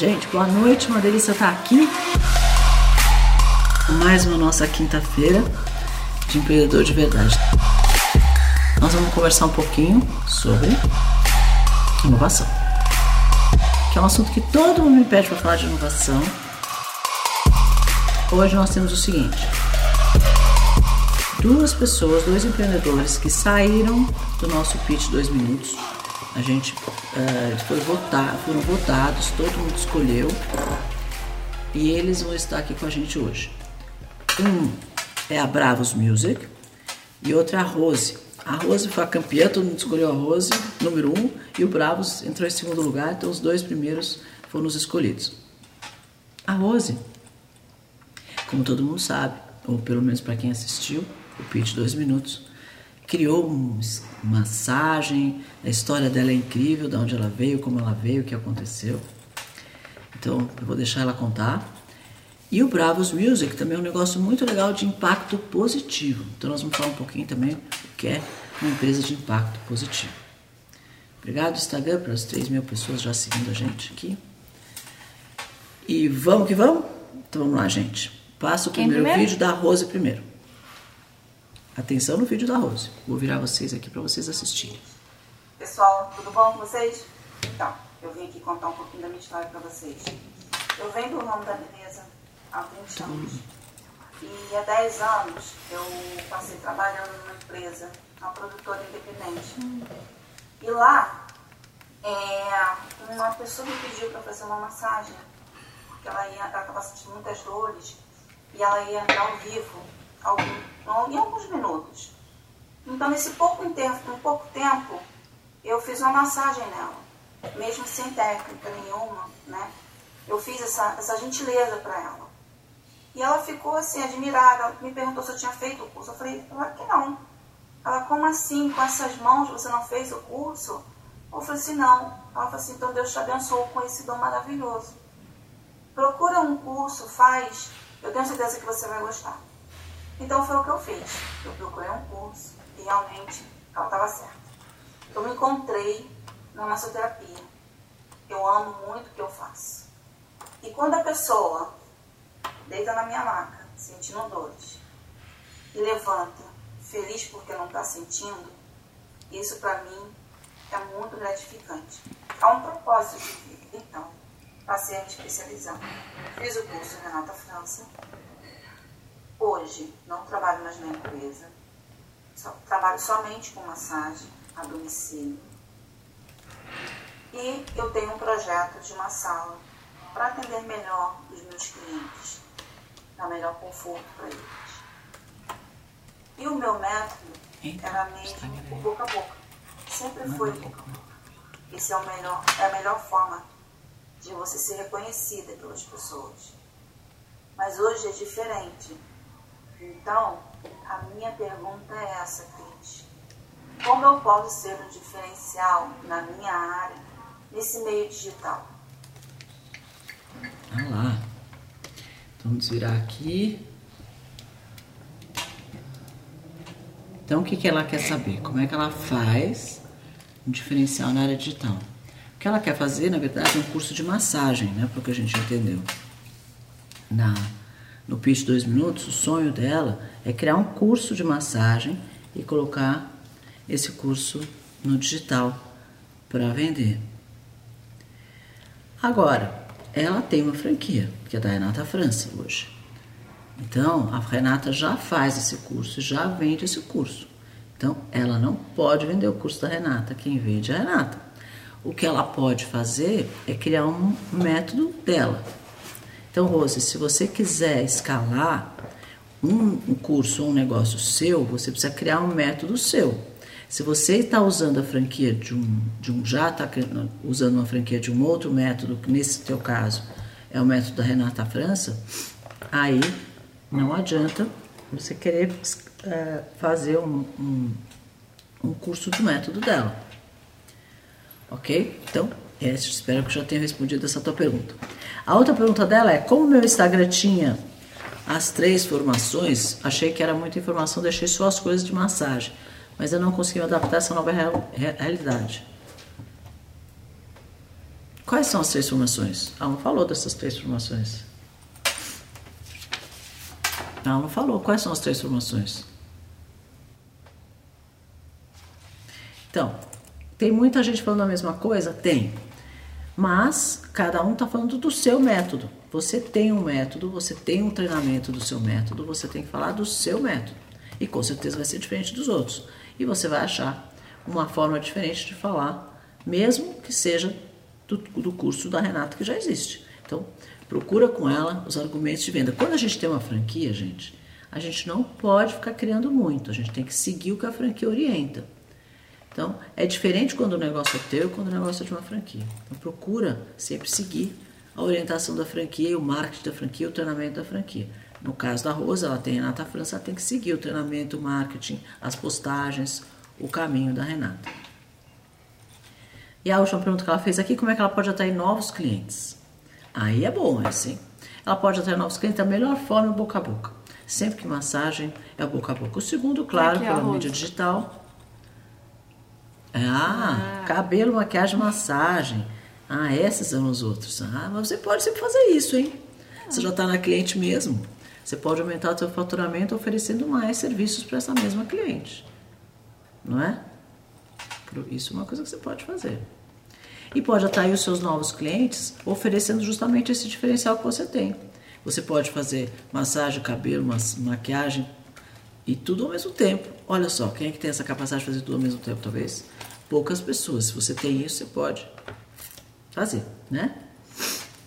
Gente, boa noite, uma delícia estar aqui. Mais uma nossa quinta-feira de empreendedor de verdade. Nós vamos conversar um pouquinho sobre inovação, que é um assunto que todo mundo me pede para falar de inovação. Hoje nós temos o seguinte: duas pessoas, dois empreendedores que saíram do nosso pitch dois minutos. A gente uh, foi votar, foram votados, todo mundo escolheu e eles vão estar aqui com a gente hoje. Um é a Bravos Music e outra é a Rose. A Rose foi a campeã, todo mundo escolheu a Rose, número um, e o Bravos entrou em segundo lugar, então os dois primeiros foram os escolhidos. A Rose, como todo mundo sabe, ou pelo menos para quem assistiu, o pitch dois minutos, criou uma massagem, a história dela é incrível, de onde ela veio, como ela veio, o que aconteceu. Então, eu vou deixar ela contar. E o Bravos Music também é um negócio muito legal de impacto positivo. Então nós vamos falar um pouquinho também o que é uma empresa de impacto positivo. Obrigado, Instagram, para as 3 mil pessoas já seguindo a gente aqui. E vamos que vamos? Então vamos lá, gente. Passa o primeiro, primeiro, vídeo da Rose primeiro. Atenção no vídeo da Rose. Vou virar vocês aqui para vocês assistirem. Pessoal, tudo bom com vocês? Então, eu vim aqui contar um pouquinho da minha história para vocês. Eu venho do ramo da beleza há 20 anos. E há 10 anos eu passei trabalhando numa empresa, uma produtora independente. E lá, é, uma pessoa me pediu para fazer uma massagem, porque ela estava sentindo muitas dores e ela ia entrar ao vivo algum, em alguns minutos. Então, nesse pouco tempo, em pouco tempo, eu fiz uma massagem nela, mesmo sem técnica nenhuma, né? Eu fiz essa, essa gentileza para ela. E ela ficou assim, admirada. Me perguntou se eu tinha feito o curso. Eu falei, claro que não. Ela, como assim? Com essas mãos você não fez o curso? Eu falei assim, não. Ela falou assim, então Deus te abençoou com esse dom maravilhoso. Procura um curso, faz. Eu tenho certeza que você vai gostar. Então foi o que eu fiz. Eu procurei um curso e realmente ela estava certa. Eu me encontrei na massoterapia. Eu amo muito o que eu faço. E quando a pessoa deita na minha maca, sentindo dores, e levanta, feliz porque não está sentindo, isso para mim é muito gratificante. Há um propósito de vida. Então, passei a me especializar. Fiz o curso Renata França. Hoje, não trabalho mais na empresa. Só, trabalho somente com massagem a domicílio. E eu tenho um projeto de uma sala para atender melhor os meus clientes dar melhor conforto para eles. E o meu método era mesmo o boca a boca. Sempre foi boca a boca. Esse é, o melhor, é a melhor forma de você ser reconhecida pelas pessoas. Mas hoje é diferente. Então, a minha pergunta é essa, Cris. Como eu posso ser um diferencial na minha área, nesse meio digital? Ah lá. Vamos virar aqui. Então, o que, que ela quer saber? Como é que ela faz um diferencial na área digital? O que ela quer fazer, na verdade, é um curso de massagem, né? Porque a gente entendeu. Na, no pitch 2 minutos, o sonho dela é criar um curso de massagem e colocar esse curso no digital para vender. Agora, ela tem uma franquia, que é da Renata França hoje. Então, a Renata já faz esse curso, já vende esse curso. Então, ela não pode vender o curso da Renata, quem vende é a Renata. O que ela pode fazer é criar um método dela. Então, Rose, se você quiser escalar um, curso ou um negócio seu, você precisa criar um método seu. Se você está usando a franquia de um, de um já está usando uma franquia de um outro método, que nesse teu caso é o método da Renata França, aí não adianta você querer é, fazer um, um, um, curso do método dela. Ok? Então, esse, espero que já tenha respondido essa tua pergunta. A outra pergunta dela é: como meu Instagram tinha as três formações, achei que era muita informação, deixei só as coisas de massagem mas eu não consegui adaptar essa nova real, realidade. Quais são as três formações? Ela não falou dessas três formações. Ela não falou quais são as três formações. Então, tem muita gente falando a mesma coisa? Tem. Mas cada um está falando do seu método. Você tem um método, você tem um treinamento do seu método, você tem que falar do seu método. E com certeza vai ser diferente dos outros. E você vai achar uma forma diferente de falar, mesmo que seja do, do curso da Renata que já existe. Então, procura com ela os argumentos de venda. Quando a gente tem uma franquia, gente, a gente não pode ficar criando muito, a gente tem que seguir o que a franquia orienta. Então, é diferente quando o negócio é teu e quando o negócio é de uma franquia. Então, procura sempre seguir a orientação da franquia, o marketing da franquia, o treinamento da franquia. No caso da Rosa, ela tem a Renata França, ela tem que seguir o treinamento, o marketing, as postagens, o caminho da Renata. E a última pergunta que ela fez aqui, como é que ela pode atrair novos clientes? Aí é bom, é assim. Ela pode atrair novos clientes da melhor forma, é boca a boca. Sempre que massagem é boca a boca. O segundo, claro, é pela mídia digital. Ah, ah, cabelo, maquiagem, massagem. Ah, esses são os outros. Ah, mas você pode sempre fazer isso, hein? Você já está na cliente mesmo. Você pode aumentar o seu faturamento oferecendo mais serviços para essa mesma cliente. Não é? Isso é uma coisa que você pode fazer. E pode atrair os seus novos clientes oferecendo justamente esse diferencial que você tem. Você pode fazer massagem, cabelo, maquiagem e tudo ao mesmo tempo. Olha só, quem é que tem essa capacidade de fazer tudo ao mesmo tempo, talvez? Poucas pessoas. Se você tem isso, você pode fazer, né?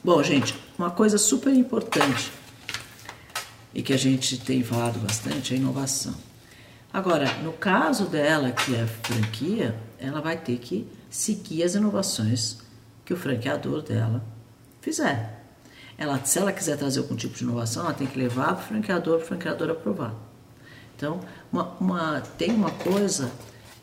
Bom, gente, uma coisa super importante e que a gente tem falado bastante é a inovação. Agora, no caso dela, que é franquia, ela vai ter que seguir as inovações que o franqueador dela fizer. Ela, se ela quiser trazer algum tipo de inovação, ela tem que levar para o franqueador, para o franqueador aprovar. Então, uma, uma, tem uma coisa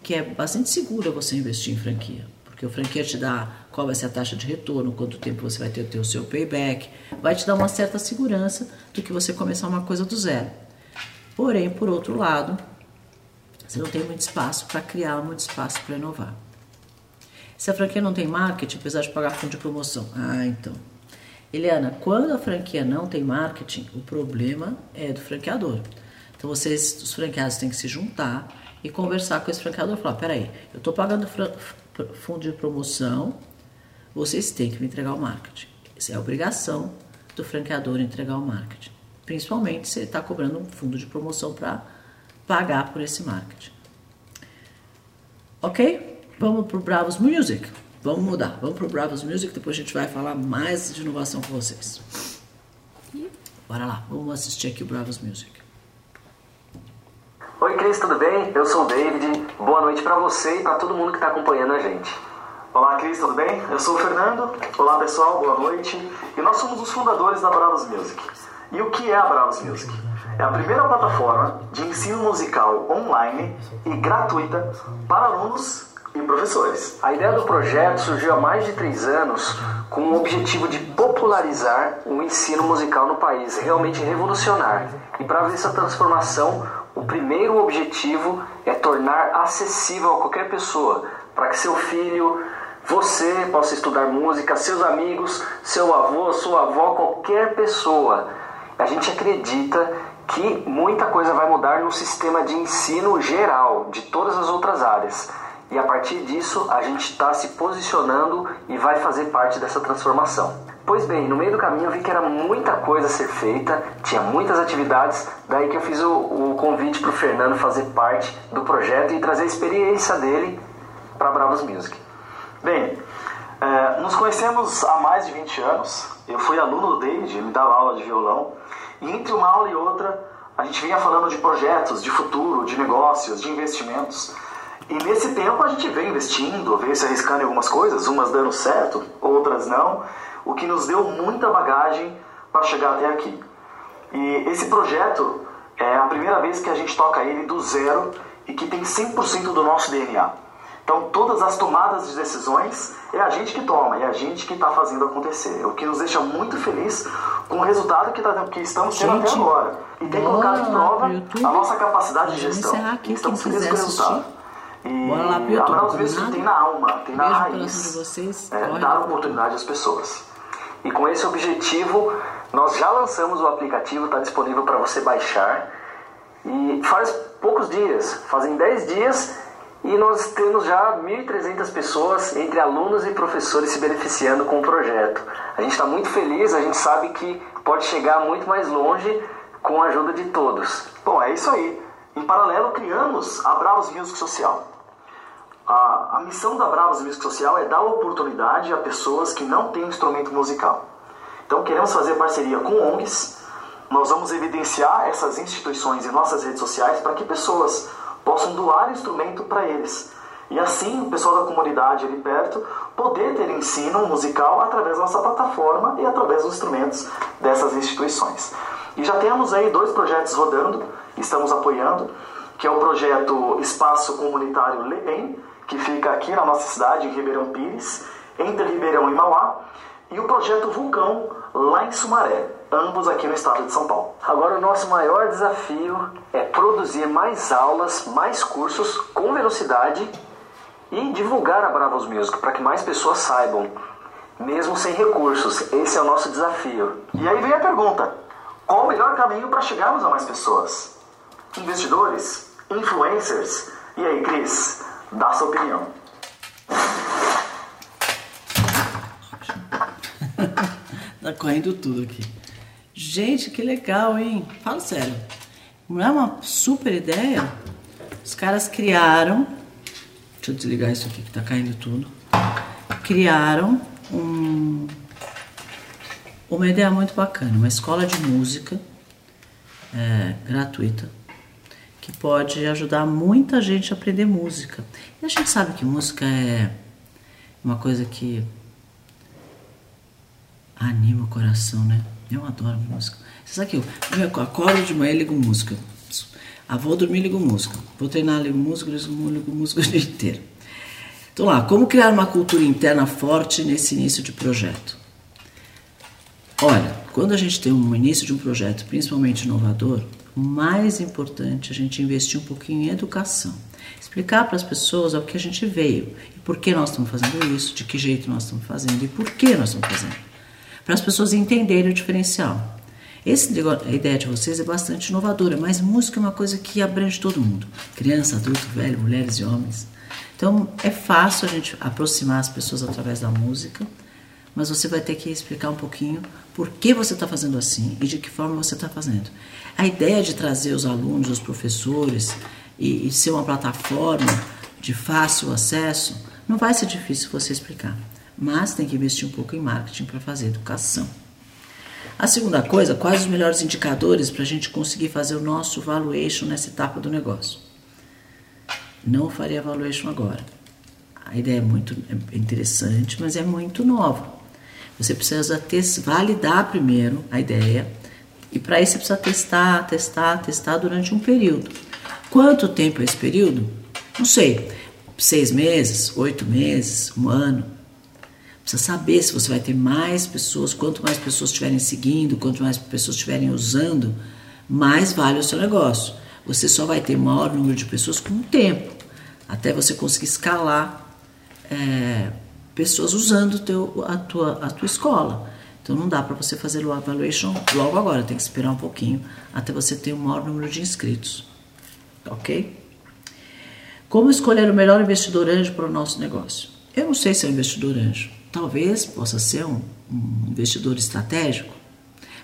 que é bastante segura você investir em franquia, porque o franquia te dá qual vai ser a taxa de retorno, quanto tempo você vai ter, ter o seu payback, vai te dar uma certa segurança do que você começar uma coisa do zero. Porém, por outro lado, você não tem muito espaço para criar, muito espaço para inovar. Se a franquia não tem marketing, apesar de pagar fundo de promoção. Ah, então. Eliana, quando a franquia não tem marketing, o problema é do franqueador. Então vocês, os franqueados, têm que se juntar e conversar com esse franqueador e falar, peraí, eu estou pagando fundo de promoção, vocês têm que me entregar o marketing. Essa é a obrigação do franqueador entregar o marketing. Principalmente se ele está cobrando um fundo de promoção para pagar por esse marketing. Ok? Vamos para o Bravos Music. Vamos mudar. Vamos para o Bravos Music. Depois a gente vai falar mais de inovação com vocês. Bora lá. Vamos assistir aqui o Bravos Music. Oi, Cris, tudo bem? Eu sou o David. Boa noite para você e para todo mundo que está acompanhando a gente. Olá, Cris, tudo bem? Eu sou o Fernando. Olá, pessoal, boa noite. E nós somos os fundadores da Bravos Music. E o que é a Bravos Music? É a primeira plataforma de ensino musical online e gratuita para alunos e professores. A ideia do projeto surgiu há mais de três anos com o objetivo de popularizar o ensino musical no país, realmente revolucionar. E para ver essa transformação, o primeiro objetivo é tornar acessível a qualquer pessoa, para que seu filho, você possa estudar música, seus amigos, seu avô, sua avó, qualquer pessoa. A gente acredita que muita coisa vai mudar no sistema de ensino geral, de todas as outras áreas. E a partir disso, a gente está se posicionando e vai fazer parte dessa transformação. Pois bem, no meio do caminho eu vi que era muita coisa a ser feita, tinha muitas atividades, daí que eu fiz o, o convite para o Fernando fazer parte do projeto e trazer a experiência dele para Bravos Music. Bem, é, nos conhecemos há mais de 20 anos, eu fui aluno do David, ele me dava aula de violão, e entre uma aula e outra a gente vinha falando de projetos, de futuro, de negócios, de investimentos. E nesse tempo a gente veio investindo, veio se arriscando em algumas coisas, umas dando certo, outras não o que nos deu muita bagagem para chegar até aqui. E esse projeto é a primeira vez que a gente toca ele do zero e que tem 100% do nosso DNA. Então, todas as tomadas de decisões é a gente que toma, é a gente que está fazendo acontecer. O que nos deixa muito feliz com o resultado que, tá, que estamos tendo gente, até agora. E tem colocado em prova a nossa capacidade de gestão. Aqui, estamos felizes com o resultado. E Bora lá, combinado? Music tem na alma, tem na Beijo raiz. de vocês. é, dar oportunidade às pessoas. E com esse objetivo, nós já lançamos o aplicativo, está disponível para você baixar. E faz poucos dias, fazem 10 dias, e nós temos já 1.300 pessoas, entre alunos e professores, se beneficiando com o projeto. A gente está muito feliz, a gente sabe que pode chegar muito mais longe com a ajuda de todos. Bom, é isso aí. Em paralelo, criamos a Bravos Music Social. A, a missão da Bravos Music Social é dar oportunidade a pessoas que não têm instrumento musical. Então, queremos fazer parceria com ONGs. Nós vamos evidenciar essas instituições em nossas redes sociais para que pessoas possam doar instrumento para eles. E assim, o pessoal da comunidade ali perto poder ter ensino musical através da nossa plataforma e através dos instrumentos dessas instituições. E já temos aí dois projetos rodando, estamos apoiando, que é o projeto Espaço Comunitário Lebem, que fica aqui na nossa cidade, em Ribeirão Pires, entre Ribeirão e Mauá, e o projeto Vulcão, lá em Sumaré, ambos aqui no estado de São Paulo. Agora, o nosso maior desafio é produzir mais aulas, mais cursos com velocidade e divulgar a Bravos Music para que mais pessoas saibam, mesmo sem recursos. Esse é o nosso desafio. E aí vem a pergunta: qual o melhor caminho para chegarmos a mais pessoas? Investidores? Influencers? E aí, Cris, dá sua opinião. Tá correndo tudo aqui. Gente, que legal, hein? Fala sério. Não é uma super ideia? Os caras criaram. Deixa eu desligar isso aqui que tá caindo tudo. Criaram um, uma ideia muito bacana, uma escola de música é, gratuita que pode ajudar muita gente a aprender música. E a gente sabe que música é uma coisa que anima o coração, né? Eu adoro música. Você sabe que eu, eu acordo de manhã e ligo música. Ah, vou dormir, ligo música. Vou treinar, ligo música, ligo, ligo música o dia inteiro. Então lá, como criar uma cultura interna forte nesse início de projeto? Olha, quando a gente tem um início de um projeto, principalmente inovador, mais importante a gente investir um pouquinho em educação. Explicar para as pessoas o que a gente veio e por que nós estamos fazendo isso, de que jeito nós estamos fazendo e por que nós estamos fazendo. Para as pessoas entenderem o diferencial. Esse, a ideia de vocês é bastante inovadora, mas música é uma coisa que abrange todo mundo: criança, adulto, velho, mulheres e homens. Então é fácil a gente aproximar as pessoas através da música, mas você vai ter que explicar um pouquinho por que você está fazendo assim e de que forma você está fazendo. A ideia de trazer os alunos, os professores e, e ser uma plataforma de fácil acesso não vai ser difícil você explicar, mas tem que investir um pouco em marketing para fazer educação. A segunda coisa, quais os melhores indicadores para a gente conseguir fazer o nosso valuation nessa etapa do negócio? Não faria valuation agora. A ideia é muito é interessante, mas é muito nova. Você precisa ter, validar primeiro a ideia e para isso você precisa testar, testar, testar durante um período. Quanto tempo é esse período? Não sei. Seis meses, oito meses, um ano. Precisa saber se você vai ter mais pessoas, quanto mais pessoas estiverem seguindo, quanto mais pessoas estiverem usando, mais vale o seu negócio. Você só vai ter maior número de pessoas com o tempo, até você conseguir escalar é, pessoas usando teu, a, tua, a tua escola. Então não dá para você fazer o evaluation logo agora, tem que esperar um pouquinho até você ter o maior número de inscritos. Ok? Como escolher o melhor investidor anjo para o nosso negócio? Eu não sei se é um investidor anjo. Talvez possa ser um, um investidor estratégico,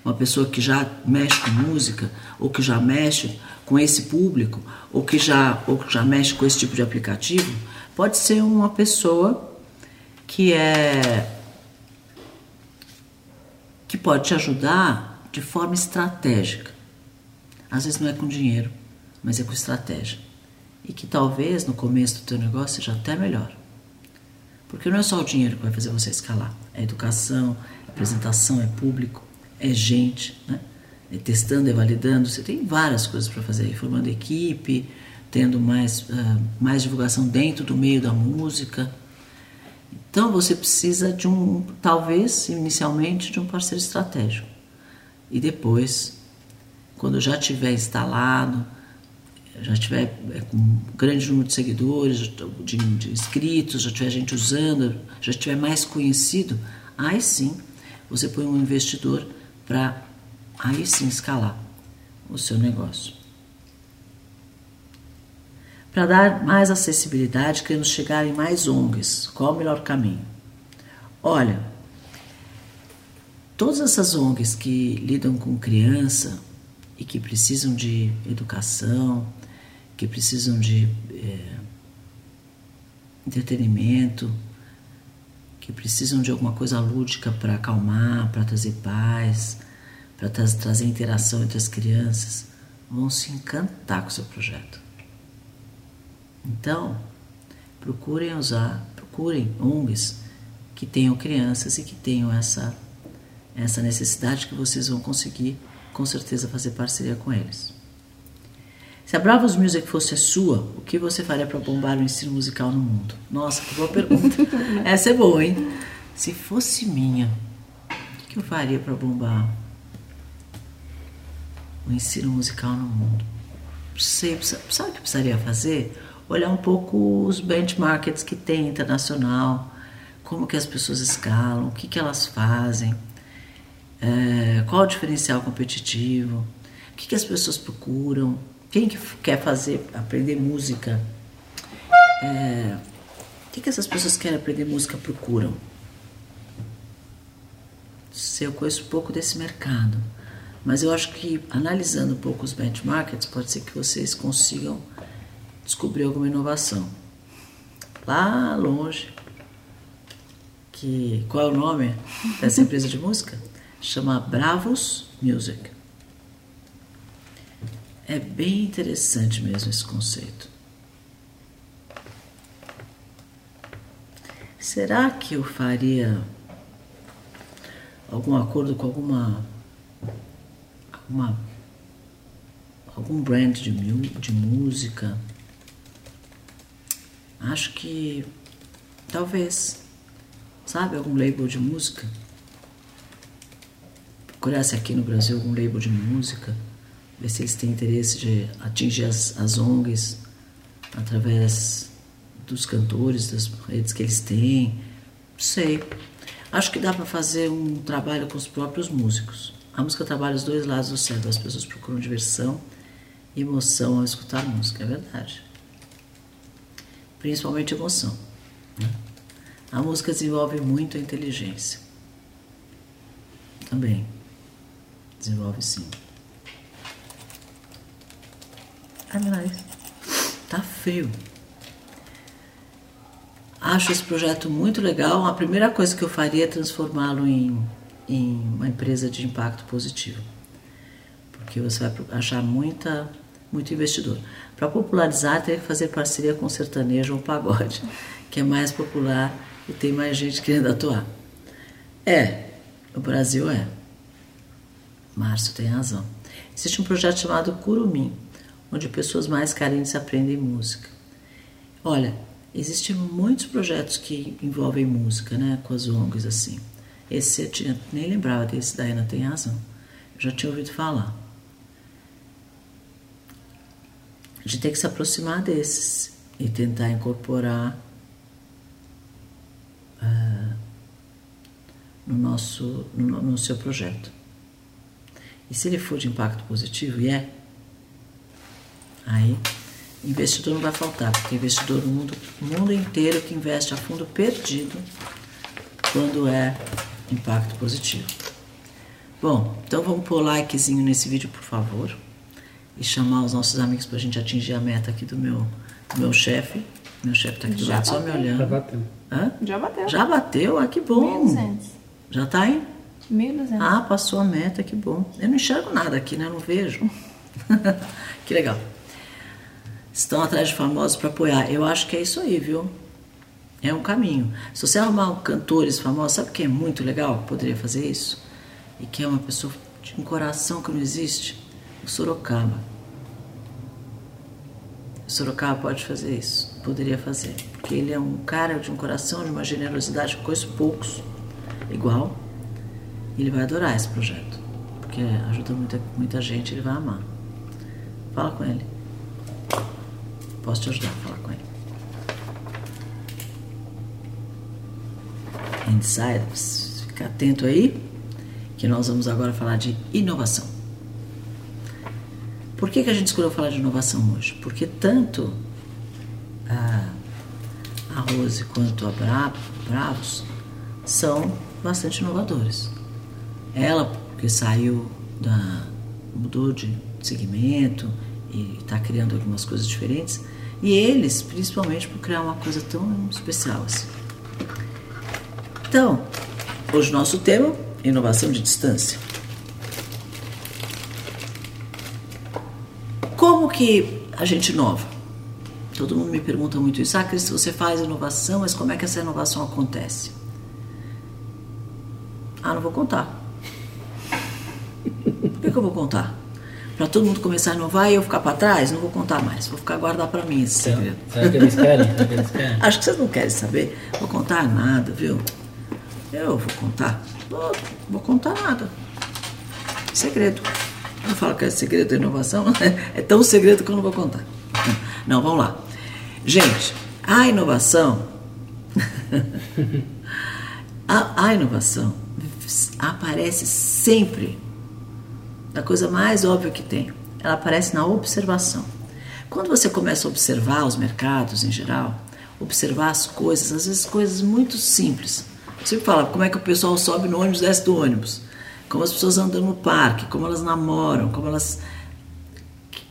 uma pessoa que já mexe com música, ou que já mexe com esse público, ou que já, ou que já mexe com esse tipo de aplicativo. Pode ser uma pessoa que é que pode te ajudar de forma estratégica. Às vezes não é com dinheiro, mas é com estratégia. E que talvez no começo do teu negócio seja até melhor. Porque não é só o dinheiro que vai fazer você escalar. É educação, é apresentação, é público, é gente, né? É testando, é validando. Você tem várias coisas para fazer. Formando equipe, tendo mais, uh, mais divulgação dentro do meio da música. Então você precisa de um, talvez inicialmente, de um parceiro estratégico. E depois, quando já tiver instalado, já tiver é, com um grande número de seguidores, de, de inscritos, já tiver gente usando, já tiver mais conhecido, aí sim você põe um investidor para aí sim escalar o seu negócio. Para dar mais acessibilidade, queremos chegar em mais ONGs. Qual o melhor caminho? Olha, todas essas ONGs que lidam com criança e que precisam de educação, que precisam de é, entretenimento, que precisam de alguma coisa lúdica para acalmar, para trazer paz, para tra trazer interação entre as crianças, vão se encantar com o seu projeto. Então, procurem usar, procurem ONGs que tenham crianças e que tenham essa, essa necessidade que vocês vão conseguir, com certeza, fazer parceria com eles. Se a Bravos Music fosse a sua, o que você faria para bombar o ensino musical no mundo? Nossa, que boa pergunta. Essa é boa, hein? Se fosse minha, o que eu faria para bombar o ensino musical no mundo? Sei, sabe o que precisaria fazer? Olhar um pouco os benchmarks que tem internacional, como que as pessoas escalam, o que, que elas fazem, é, qual o diferencial competitivo, o que, que as pessoas procuram, quem que quer fazer, aprender música? É, o que, que essas pessoas que querem aprender música procuram? Eu conheço pouco desse mercado, mas eu acho que analisando um pouco os benchmarks, pode ser que vocês consigam descobrir alguma inovação. Lá longe, que qual é o nome dessa empresa de música? Chama Bravos Music. É bem interessante mesmo esse conceito. Será que eu faria algum acordo com alguma, alguma algum brand de, de música? Acho que talvez, sabe, algum label de música. Procurasse aqui no Brasil algum label de música ver se eles têm interesse de atingir as, as ONGs através dos cantores, das redes que eles têm. Sei. Acho que dá para fazer um trabalho com os próprios músicos. A música trabalha os dois lados do cérebro. As pessoas procuram diversão e emoção ao escutar música, é verdade. Principalmente emoção. Né? A música desenvolve muito a inteligência. Também. Desenvolve sim. Aliás, tá frio. Acho esse projeto muito legal. A primeira coisa que eu faria é transformá-lo em, em uma empresa de impacto positivo. Porque você vai achar muita, muito investidor. Para popularizar, teria que fazer parceria com sertanejo ou pagode, que é mais popular e tem mais gente querendo atuar. É, o Brasil é. Márcio tem razão. Existe um projeto chamado Curumim, onde pessoas mais carentes aprendem música. Olha, existem muitos projetos que envolvem música, né, com as ONGs assim. Esse eu tinha, nem lembrava desse, Ana tem razão. Eu já tinha ouvido falar. A gente tem que se aproximar desses e tentar incorporar uh, no nosso no, no seu projeto. E se ele for de impacto positivo, e é, Aí, investidor não vai faltar, porque investidor no mundo, mundo inteiro que investe a fundo perdido quando é impacto positivo. Bom, então vamos pôr likezinho nesse vídeo, por favor, e chamar os nossos amigos para a gente atingir a meta aqui do meu, do meu chefe. Meu chefe está aqui do Já lado bateu. só me olhando. Já bateu. Hã? Já bateu. Já bateu? Ah, que bom. 1.200. Já está aí? 1.200. Ah, passou a meta, que bom. Eu não enxergo nada aqui, né? Eu não vejo. que legal estão atrás de famosos para apoiar. Eu acho que é isso aí, viu? É um caminho. Se você arrumar cantores famosos, sabe quem é muito legal que poderia fazer isso? E que é uma pessoa de um coração que não existe? Sorocaba. Sorocaba pode fazer isso, poderia fazer. Porque ele é um cara de um coração, de uma generosidade, conheço poucos igual. Ele vai adorar esse projeto. Porque ajuda muita, muita gente, ele vai amar. Fala com ele. posso te ajudar a falar com ele. Insiders, fica atento aí, que nós vamos agora falar de inovação. Por que, que a gente escolheu falar de inovação hoje? Porque tanto a, a Rose quanto a Bravo, Bravos são bastante inovadores. Ela, porque saiu da. mudou de segmento e está criando algumas coisas diferentes, e eles, principalmente, por criar uma coisa tão especial assim. Então, hoje nosso tema, inovação de distância. Como que a gente inova? Todo mundo me pergunta muito isso. Ah, Cris, você faz inovação, mas como é que essa inovação acontece? Ah, não vou contar. Por que, que eu vou contar? Para todo mundo começar a inovar e eu ficar para trás? Não vou contar mais. Vou ficar guardar para mim esse segredo. Será que eles querem? Será que eles querem? Acho que vocês não querem saber. Vou contar nada, viu? Eu vou contar. Vou, vou contar nada. Segredo. Eu falo que é segredo da inovação. É tão segredo que eu não vou contar. Não, vamos lá. Gente, a inovação. a, a inovação aparece sempre da coisa mais óbvia que tem. Ela aparece na observação. Quando você começa a observar os mercados em geral, observar as coisas, às vezes coisas muito simples. Você fala como é que o pessoal sobe no ônibus, desce do ônibus, como as pessoas andam no parque, como elas namoram, como elas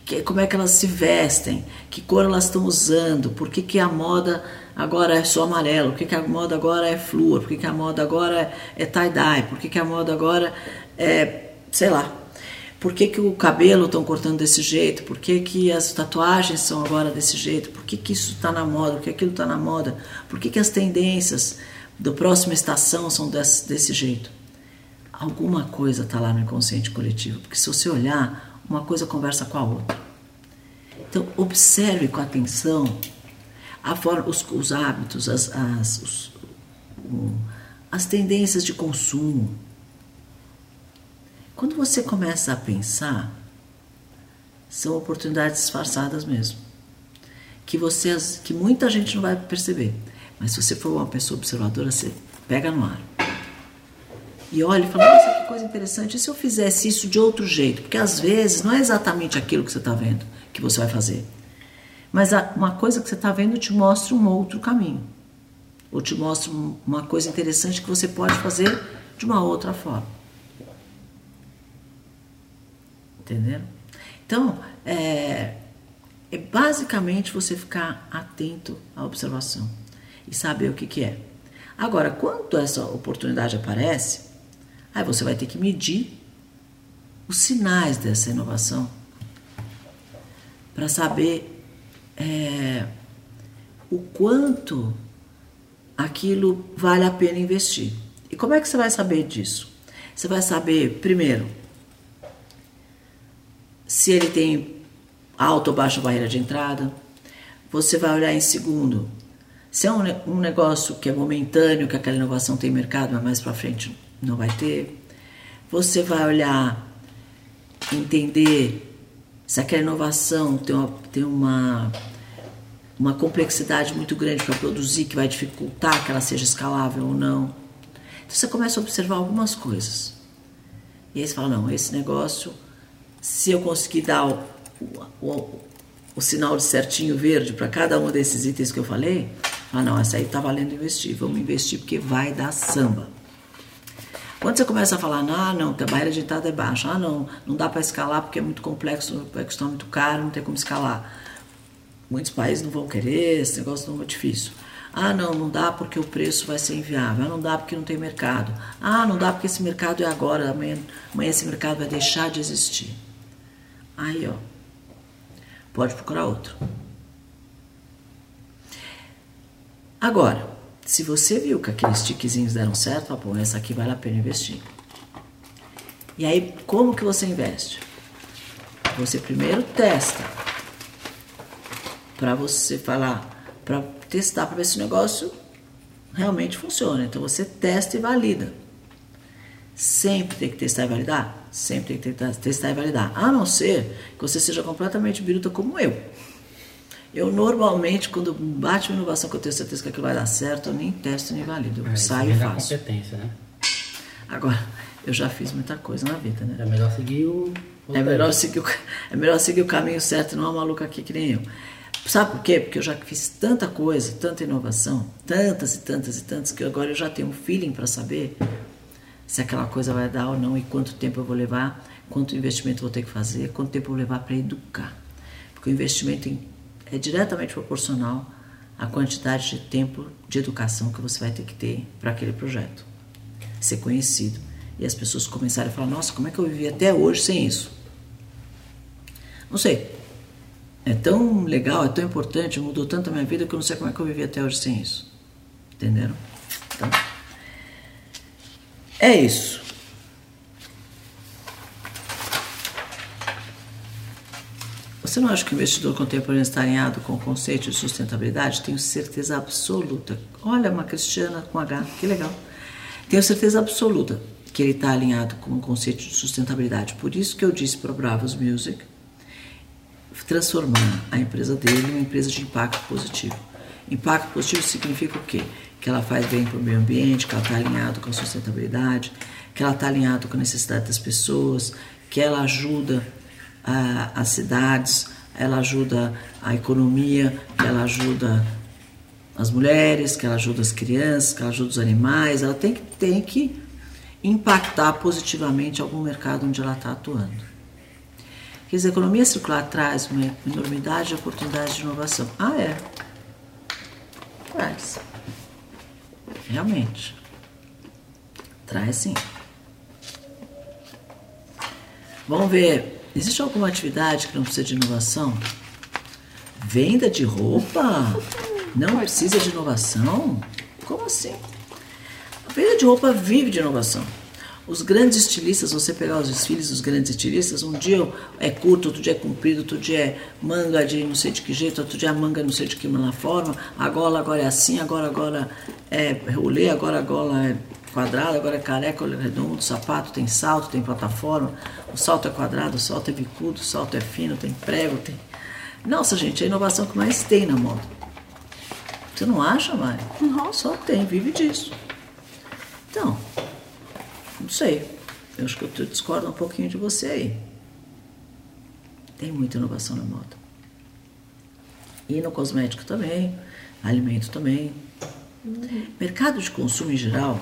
que, como é que elas se vestem, que cor elas estão usando, por que, que a moda agora é só amarelo, por que, que a moda agora é flúor, por que, que a moda agora é, tie-dye, por que, que a moda agora é, sei lá, por que, que o cabelo estão cortando desse jeito, por que, que as tatuagens são agora desse jeito, por que, que isso está na moda, por que aquilo está na moda, por que, que as tendências da próxima estação são desse, desse jeito. Alguma coisa está lá no inconsciente coletivo, porque se você olhar, uma coisa conversa com a outra. Então, observe com atenção forma, os, os hábitos, as, as, os, as tendências de consumo. Quando você começa a pensar, são oportunidades disfarçadas mesmo, que você, que muita gente não vai perceber. Mas se você for uma pessoa observadora, você pega no ar e olha e fala, nossa, que coisa interessante, e se eu fizesse isso de outro jeito? Porque às vezes não é exatamente aquilo que você está vendo que você vai fazer. Mas uma coisa que você está vendo te mostra um outro caminho. Ou te mostra uma coisa interessante que você pode fazer de uma outra forma. Entenderam? Então, é, é basicamente você ficar atento à observação e saber o que, que é. Agora, quando essa oportunidade aparece, Aí você vai ter que medir os sinais dessa inovação para saber é, o quanto aquilo vale a pena investir. E como é que você vai saber disso? Você vai saber, primeiro, se ele tem alta ou baixa barreira de entrada. Você vai olhar em segundo, se é um, um negócio que é momentâneo, que aquela inovação tem mercado, mas mais para frente não vai ter. Você vai olhar, entender se aquela inovação tem uma, tem uma, uma complexidade muito grande para produzir que vai dificultar que ela seja escalável ou não. Então você começa a observar algumas coisas. E aí você fala, não, esse negócio, se eu conseguir dar o, o, o, o sinal de certinho verde para cada um desses itens que eu falei, ah não, essa aí está valendo investir, vamos investir porque vai dar samba. Quando você começa a falar, ah, não, a barreira de entrada é baixa, ah, não, não dá para escalar porque é muito complexo, vai custar muito caro, não tem como escalar. Muitos países não vão querer, esse negócio não é difícil. Ah, não, não dá porque o preço vai ser inviável. Ah, não dá porque não tem mercado. Ah, não dá porque esse mercado é agora, amanhã, amanhã esse mercado vai deixar de existir. Aí, ó, pode procurar outro. Agora, se você viu que aqueles tiquezinhos deram certo, ah, essa aqui vale a pena investir. E aí, como que você investe? Você primeiro testa para você falar, para testar para ver se o negócio realmente funciona. Então você testa e valida. Sempre tem que testar e validar? Sempre tem que testar e validar. A não ser que você seja completamente biruta como eu. Eu normalmente, quando bate uma inovação que eu tenho certeza que aquilo vai dar certo, eu nem testo nem valido. Eu É, saio e faço. competência, né? Agora, eu já fiz muita coisa na vida, né? É melhor seguir o. É melhor, seguir o, é melhor seguir o caminho certo e não uma maluca aqui que nem eu. Sabe por quê? Porque eu já fiz tanta coisa, tanta inovação, tantas e tantas e tantas, que agora eu já tenho um feeling para saber se aquela coisa vai dar ou não e quanto tempo eu vou levar, quanto investimento eu vou ter que fazer, quanto tempo eu vou levar para educar. Porque o investimento em- é diretamente proporcional à quantidade de tempo de educação que você vai ter que ter para aquele projeto ser conhecido. E as pessoas começarem a falar: nossa, como é que eu vivi até hoje sem isso? Não sei. É tão legal, é tão importante, mudou tanto a minha vida que eu não sei como é que eu vivi até hoje sem isso. Entenderam? Então, é isso. Você não acha que o investidor contemporâneo está alinhado com o conceito de sustentabilidade? Tenho certeza absoluta. Olha, uma cristiana com H, que legal. Tenho certeza absoluta que ele está alinhado com o conceito de sustentabilidade. Por isso que eu disse para o Bravos Music transformar a empresa dele numa empresa de impacto positivo. Impacto positivo significa o quê? Que ela faz bem para o meio ambiente, que ela está alinhado com a sustentabilidade, que ela está alinhado com a necessidade das pessoas, que ela ajuda as cidades, ela ajuda a economia, ela ajuda as mulheres, que ela ajuda as crianças, que ela ajuda os animais, ela tem que, tem que impactar positivamente algum mercado onde ela está atuando. Quer dizer, a economia circular traz uma enormidade de oportunidades de inovação. Ah, é? Traz. Realmente. Traz sim. Vamos ver. Existe alguma atividade que não precisa de inovação? Venda de roupa? Não precisa de inovação? Como assim? A venda de roupa vive de inovação. Os grandes estilistas, você pegar os desfiles dos grandes estilistas, um dia é curto, outro dia é comprido, outro dia é manga de não sei de que jeito, outro dia é manga não sei de que forma, a gola agora é assim, agora agora é rolê, agora a gola é quadrada, agora é careca, olho redondo, sapato tem salto, tem plataforma, o salto é quadrado, o salto é bicudo, o salto é fino, tem prego, tem... Nossa, gente, é a inovação que mais tem na moda. Você não acha, Mari? Só tem, vive disso. Então, não sei. Eu acho que eu discordo um pouquinho de você aí. Tem muita inovação na moda. E no cosmético também, alimento também. Mercado de consumo em geral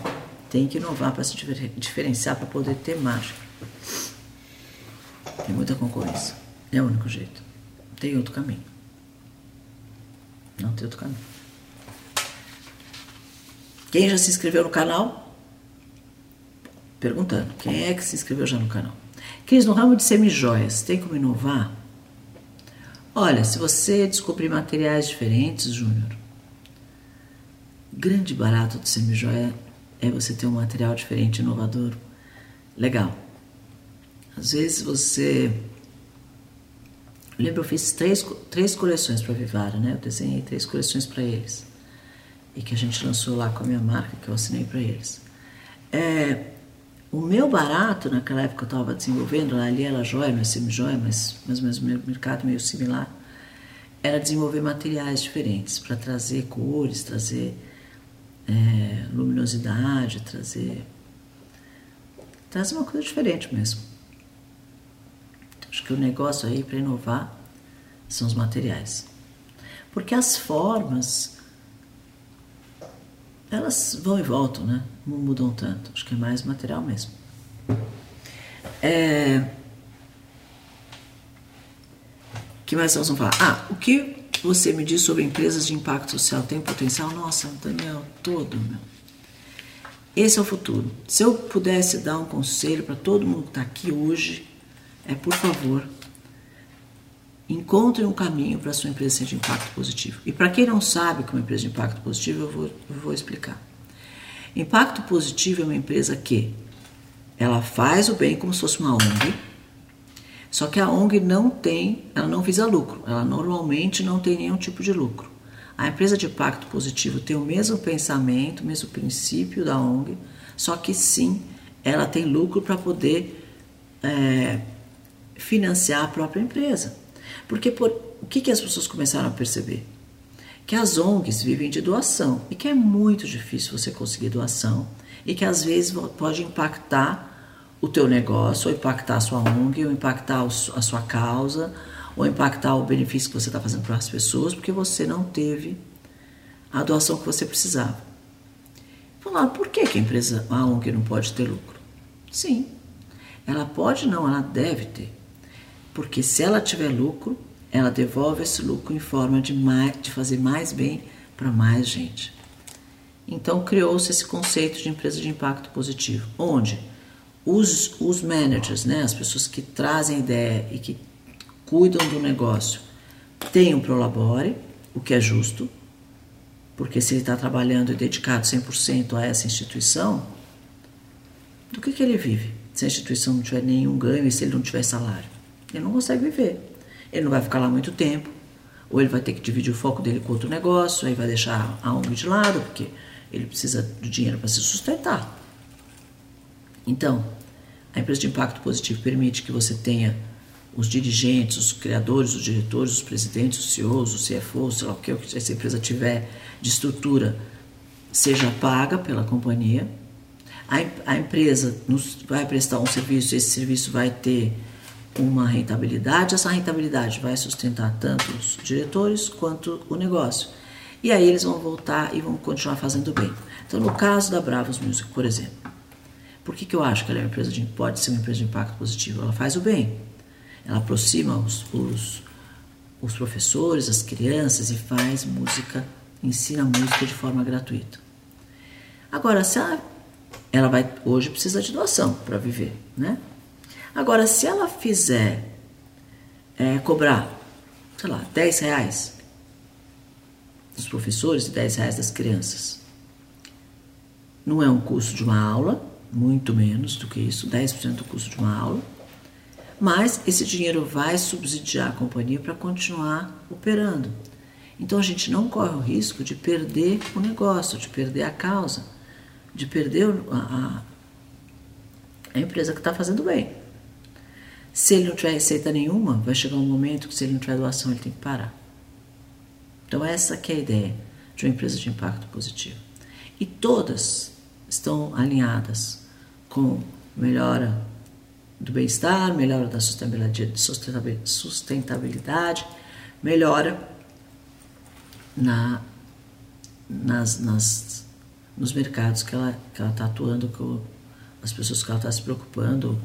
tem que inovar para se difer- diferenciar, para poder ter margem. Tem muita concorrência. É o único jeito. Não tem outro caminho. Não tem outro caminho. Quem já se inscreveu no canal? Perguntando, quem é que se inscreveu já no canal? Cris, no ramo de semijoias, tem como inovar? Olha, se você descobrir materiais diferentes, Júnior, grande barato do semijoia é você ter um material diferente, inovador, legal. Às vezes você. Lembra, eu fiz três, três coleções para Vivara, né? Eu desenhei três coleções para eles. E que a gente lançou lá com a minha marca, que eu assinei para eles. É, o meu barato, naquela época eu estava desenvolvendo, ali era joia, não é semi-joia, mas mais ou menos mercado meio similar, era desenvolver materiais diferentes para trazer cores, trazer é, luminosidade, trazer. trazer uma coisa diferente mesmo. Acho que o negócio aí para inovar são os materiais. Porque as formas, elas vão e voltam, né? Não mudam tanto. Acho que é mais material mesmo. É... Que mais nós vamos falar? Ah, o que você me diz sobre empresas de impacto social tem potencial? Nossa, Daniel, todo, meu. Esse é o futuro. Se eu pudesse dar um conselho para todo mundo que está aqui hoje, é por favor, encontre um caminho para a sua empresa ser de impacto positivo. E para quem não sabe que é uma empresa de impacto positivo, eu vou, eu vou explicar. Impacto positivo é uma empresa que ela faz o bem como se fosse uma ONG, só que a ONG não tem, ela não visa lucro, ela normalmente não tem nenhum tipo de lucro. A empresa de impacto positivo tem o mesmo pensamento, o mesmo princípio da ONG, só que sim, ela tem lucro para poder é, financiar a própria empresa. Porque por, o que, que as pessoas começaram a perceber? Que as ONGs vivem de doação e que é muito difícil você conseguir doação e que às vezes pode impactar o teu negócio, ou impactar a sua ONG, ou impactar a sua causa, ou impactar o benefício que você está fazendo para as pessoas, porque você não teve a doação que você precisava. Falaram, por que, que a empresa, a ONG não pode ter lucro? Sim, ela pode não, ela deve ter. Porque se ela tiver lucro, ela devolve esse lucro em forma de, mais, de fazer mais bem para mais gente. Então criou-se esse conceito de empresa de impacto positivo, onde os, os managers, né, as pessoas que trazem ideia e que cuidam do negócio, têm um prolabore, o que é justo, porque se ele está trabalhando e dedicado 100% a essa instituição, do que, que ele vive? Se a instituição não tiver nenhum ganho e se ele não tiver salário, ele não consegue viver. Ele não vai ficar lá muito tempo, ou ele vai ter que dividir o foco dele com outro negócio, aí vai deixar a ONG de lado, porque ele precisa do dinheiro para se sustentar. Então, a empresa de impacto positivo permite que você tenha os dirigentes, os criadores, os diretores, os presidentes, os CEOs, os CFOs, sei lá o que essa empresa tiver de estrutura, seja paga pela companhia. A, a empresa nos, vai prestar um serviço, esse serviço vai ter uma rentabilidade, essa rentabilidade vai sustentar tanto os diretores quanto o negócio. E aí eles vão voltar e vão continuar fazendo bem. Então, no caso da Bravos Music, por exemplo, por que, que eu acho que ela é uma empresa de, pode ser uma empresa de impacto positivo? Ela faz o bem. Ela aproxima os, os, os professores, as crianças e faz música, ensina música de forma gratuita. Agora, se ela, ela vai hoje precisa de doação para viver, né? Agora, se ela fizer é, cobrar, sei lá, 10 reais dos professores e 10 reais das crianças, não é um custo de uma aula, muito menos do que isso, 10% do custo de uma aula, mas esse dinheiro vai subsidiar a companhia para continuar operando. Então a gente não corre o risco de perder o negócio, de perder a causa, de perder a, a, empresa que está fazendo bem. Se ele não tiver receita nenhuma, vai chegar um momento que se ele não tiver doação, ele tem que parar. Então essa que é a ideia de uma empresa de impacto positivo. E todas estão alinhadas com melhora do bem-estar, melhora da sustentabilidade, melhora na, nas, nas, nos mercados que ela está atuando, com as pessoas que ela está se preocupando,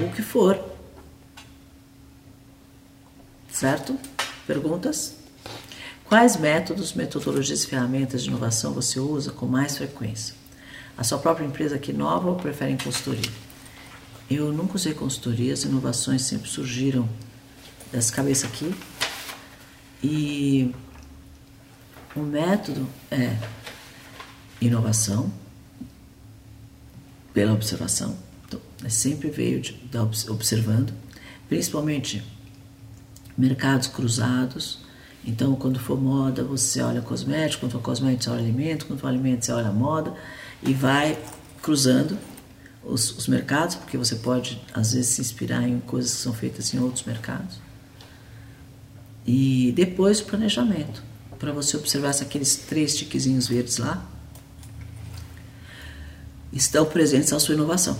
ou o que for. Certo? Perguntas? Quais métodos, metodologias e ferramentas de inovação você usa com mais frequência? A sua própria empresa que inova ou prefere consultoria? Eu nunca usei consultoria, as inovações sempre surgiram dessa cabeça aqui. E o método é inovação pela observação. Então, é sempre veio de, de observando, principalmente mercados cruzados. Então, quando for moda, você olha cosmético, quando for cosmético, você olha alimento, quando for alimento, você olha moda e vai cruzando os, os, mercados, porque você pode às vezes se inspirar em coisas que são feitas em outros mercados. E depois o planejamento, para você observar se aqueles três tiquezinhos verdes lá estão presentes na sua inovação.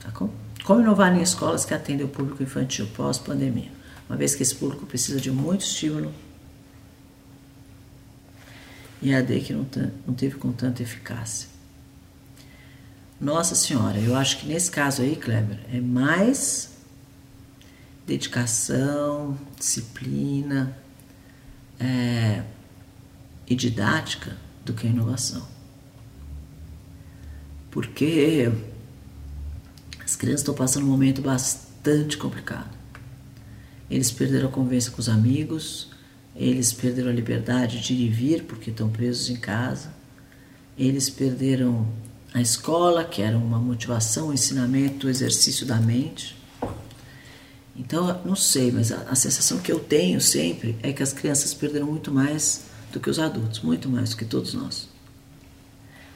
Tá com? Como inovar em escolas que atendem o público infantil pós-pandemia? Uma vez que esse público precisa de muito estímulo e AD que não, não teve com tanta eficácia. Nossa Senhora, eu acho que nesse caso aí, Kleber, é mais dedicação, disciplina é, e didática do que inovação. Porque as crianças estão passando um momento bastante complicado. Eles perderam a convivência com os amigos, eles perderam a liberdade de ir e vir porque estão presos em casa. Eles perderam a escola, que era uma motivação, um ensinamento, um exercício da mente. Então, não sei, mas a, a, sensação que eu tenho sempre é que as crianças perderam muito mais do que os adultos, muito mais do que todos nós.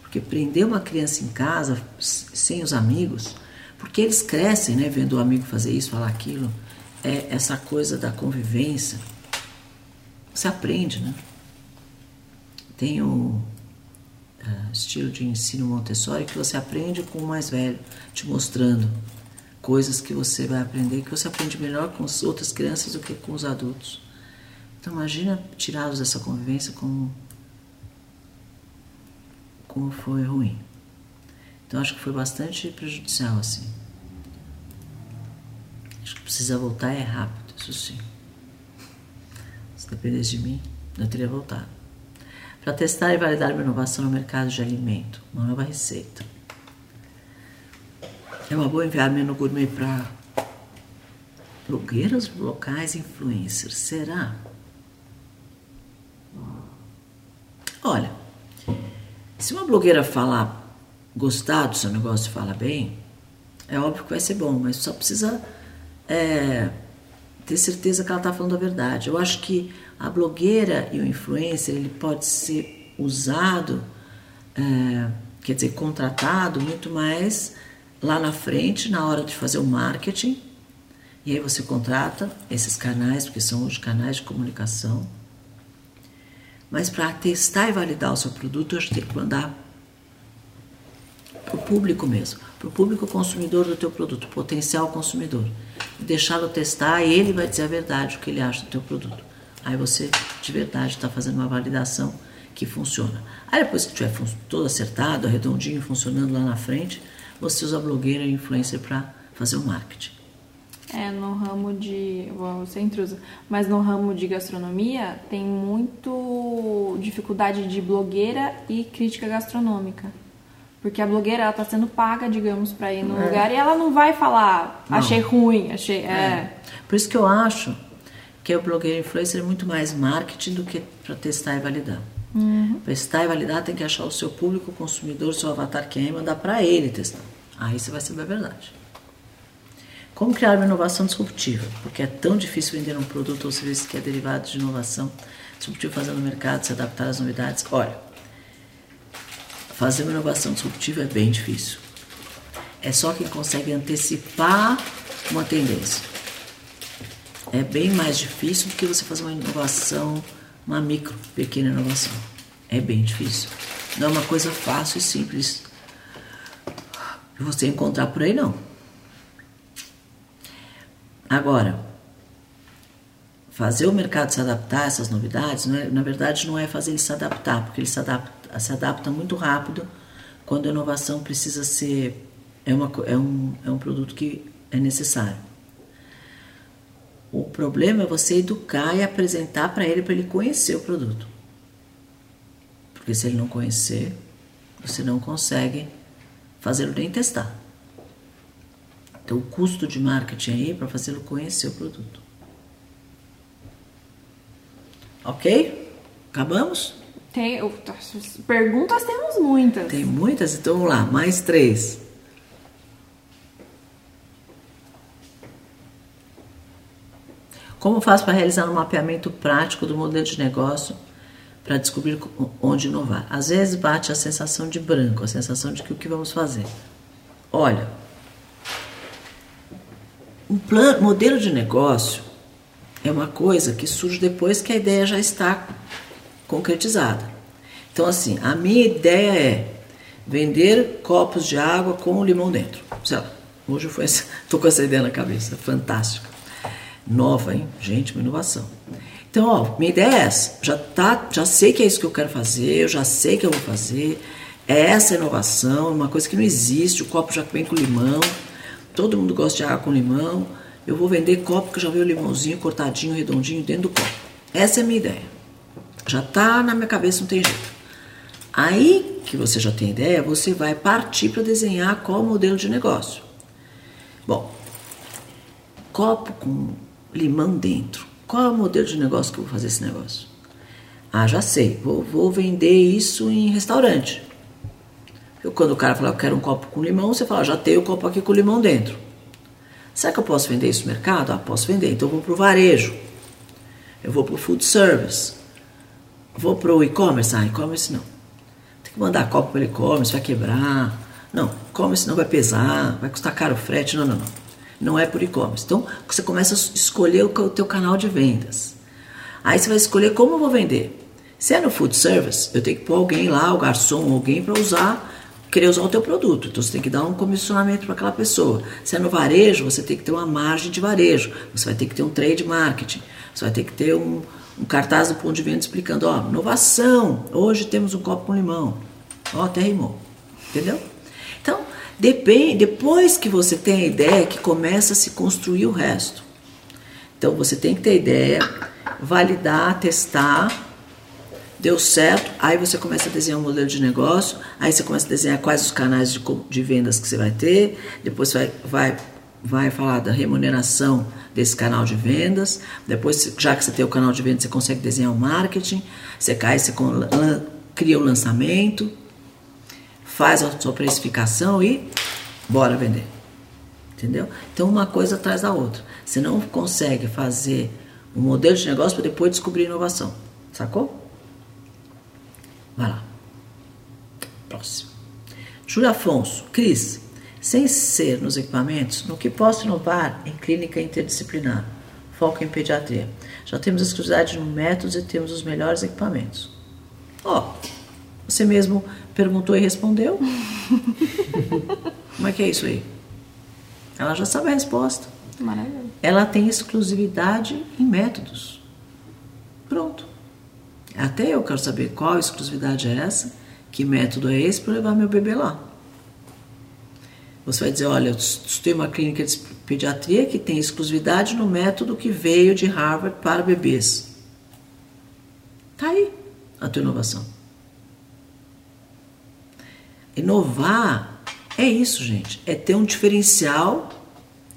Porque prender uma criança em casa, sem os amigos, porque eles crescem, né, vendo o amigo fazer isso, falar aquilo, é essa coisa da convivência. Você aprende, né? Tem o uh, estilo de ensino Montessori que você aprende com o mais velho, te mostrando coisas que você vai aprender, que você aprende melhor com as outras crianças do que com os adultos. Então imagina tirá-los dessa convivência como como foi ruim. Então acho que foi bastante prejudicial assim. Acho que precisa voltar é rápido, isso sim. Se dependesse de mim, eu teria voltado. Para testar e validar uma inovação no mercado de alimento, uma nova receita. É uma boa enviar menu gourmet para blogueiras locais influencers. Será? Olha, se uma blogueira falar gostar do seu negócio e falar bem, é óbvio que vai ser bom, mas só precisa é, ter certeza que ela está falando a verdade. Eu acho que a blogueira e o influencer ele pode ser usado, é, quer dizer, contratado muito mais lá na frente, na hora de fazer o marketing. E aí você contrata esses canais, porque são os canais de comunicação. Mas para testar e validar o seu produto, eu acho que tem que mandar para o público mesmo, para o público consumidor do teu produto, potencial consumidor. Deixá-lo testar e ele vai dizer a verdade, o que ele acha do teu produto. Aí você, de verdade, está fazendo uma validação que funciona. Aí depois que tiver todo acertado, redondinho, funcionando lá na frente, você usa blogueira e influencer para fazer o marketing. É, no ramo de. Vou ser intrusa, mas no ramo de gastronomia tem muito dificuldade de blogueira e crítica gastronômica. Porque a blogueira ela tá sendo paga, digamos, para ir no é. lugar e ela não vai falar, achei não. ruim, achei. É. é. Por isso que eu acho que o blogueiro influencer é muito mais marketing do que para testar e validar. Uhum. Testar e validar tem que achar o seu público, o consumidor, o seu avatar quem é e mandar para ele testar. Aí você vai saber a verdade. Como criar uma inovação disruptiva? Porque é tão difícil vender um produto ou serviço que é derivado de inovação disruptiva, fazer no mercado, se adaptar às novidades. Olha, Fazer uma inovação disruptiva é bem difícil. É só quem consegue antecipar uma tendência. É bem mais difícil do que você fazer uma inovação, uma micro, pequena inovação. É bem difícil. Não é uma coisa fácil e simples de você encontrar por aí, não. Agora, fazer o mercado se adaptar a essas novidades, é, na verdade, não é fazer ele se adaptar, porque ele se adapta se adapta muito rápido quando a inovação precisa ser é, uma, é, um, é um produto que é necessário. O problema é você educar e apresentar para ele para ele conhecer o produto. Porque se ele não conhecer, você não consegue fazê-lo nem testar. Então o custo de marketing aí é para fazê-lo conhecer o produto. Ok? Acabamos? Tem, perguntas temos muitas. Tem muitas? Então vamos lá, mais três. Como faz para realizar um mapeamento prático do modelo de negócio para descobrir onde inovar? Às vezes bate a sensação de branco, a sensação de que o que vamos fazer. Olha, um plano, modelo de negócio é uma coisa que surge depois que a ideia já está concretizada. Então, assim, a minha ideia é vender copos de água com limão dentro. Sei lá, hoje eu estou com essa ideia na cabeça, fantástica. Nova, hein? Gente, uma inovação. Então, ó, minha ideia é essa. Já, tá, já sei que é isso que eu quero fazer, eu já sei que eu vou fazer. É essa inovação, uma coisa que não existe. O copo já vem com limão. Todo mundo gosta de água com limão. Eu vou vender copo que já veio o limãozinho cortadinho, redondinho dentro do copo. Essa é a minha ideia. Já tá na minha cabeça, não tem jeito. Aí que você já tem ideia, você vai partir para desenhar qual modelo de negócio. Bom, copo com limão dentro. Qual é o modelo de negócio que eu vou fazer esse negócio? Ah, já sei, vou, vou vender isso em restaurante. Eu, quando o cara fala, eu quero um copo com limão, você fala, já tenho o copo aqui com limão dentro. Será que eu posso vender isso no mercado? Ah, posso vender. Então eu vou para o varejo. Eu vou para o food service. Vou para o e-commerce? Ah, e-commerce não. Tem que mandar copo para o e-commerce, vai quebrar. Não, e-commerce não vai pesar, vai custar caro o frete. Não, não, não. não é por e-commerce. Então, você começa a escolher o teu canal de vendas. Aí você vai escolher como eu vou vender. Se é no food service, eu tenho que pôr alguém lá, o garçom, alguém para usar, querer usar o teu produto. Então você tem que dar um comissionamento para aquela pessoa. Se é no varejo, você tem que ter uma margem de varejo. Você vai ter que ter um trade marketing. Você vai ter que ter um, um cartaz do ponto de venda explicando, ó, inovação. Hoje temos um copo com limão. Ó, até rimou. Entendeu? Então, depende, depois que você tem a ideia, que começa a se construir o resto. Então você tem que ter ideia, validar, testar Deu certo, aí você começa a desenhar um modelo de negócio, aí você começa a desenhar quais os canais de, de vendas que você vai ter, depois vai, vai, vai falar da remuneração desse canal de vendas, depois, já que você tem o canal de vendas, você consegue desenhar o marketing, você cai, você cria o lançamento, faz a sua precificação e bora vender. Entendeu? Então uma coisa atrás da outra. Você não consegue fazer um modelo de negócio para depois descobrir inovação. Sacou? Vai lá. Próximo. Júlia Afonso. Cris, sem ser nos equipamentos, no que posso inovar em clínica interdisciplinar? Foco em pediatria. Já temos exclusividade no métodos e temos os melhores equipamentos. Ó, oh, você mesmo perguntou e respondeu? Como é que é isso aí? Ela já sabe a resposta. Maravilha. Ela tem exclusividade em métodos. Pronto. Até eu quero saber qual exclusividade é essa, que método é esse para levar meu bebê lá. Você vai dizer, olha, eu tenho uma clínica de pediatria que tem exclusividade no método que veio de Harvard para bebês. Tá aí a tua inovação. Inovar é isso, gente, é ter um diferencial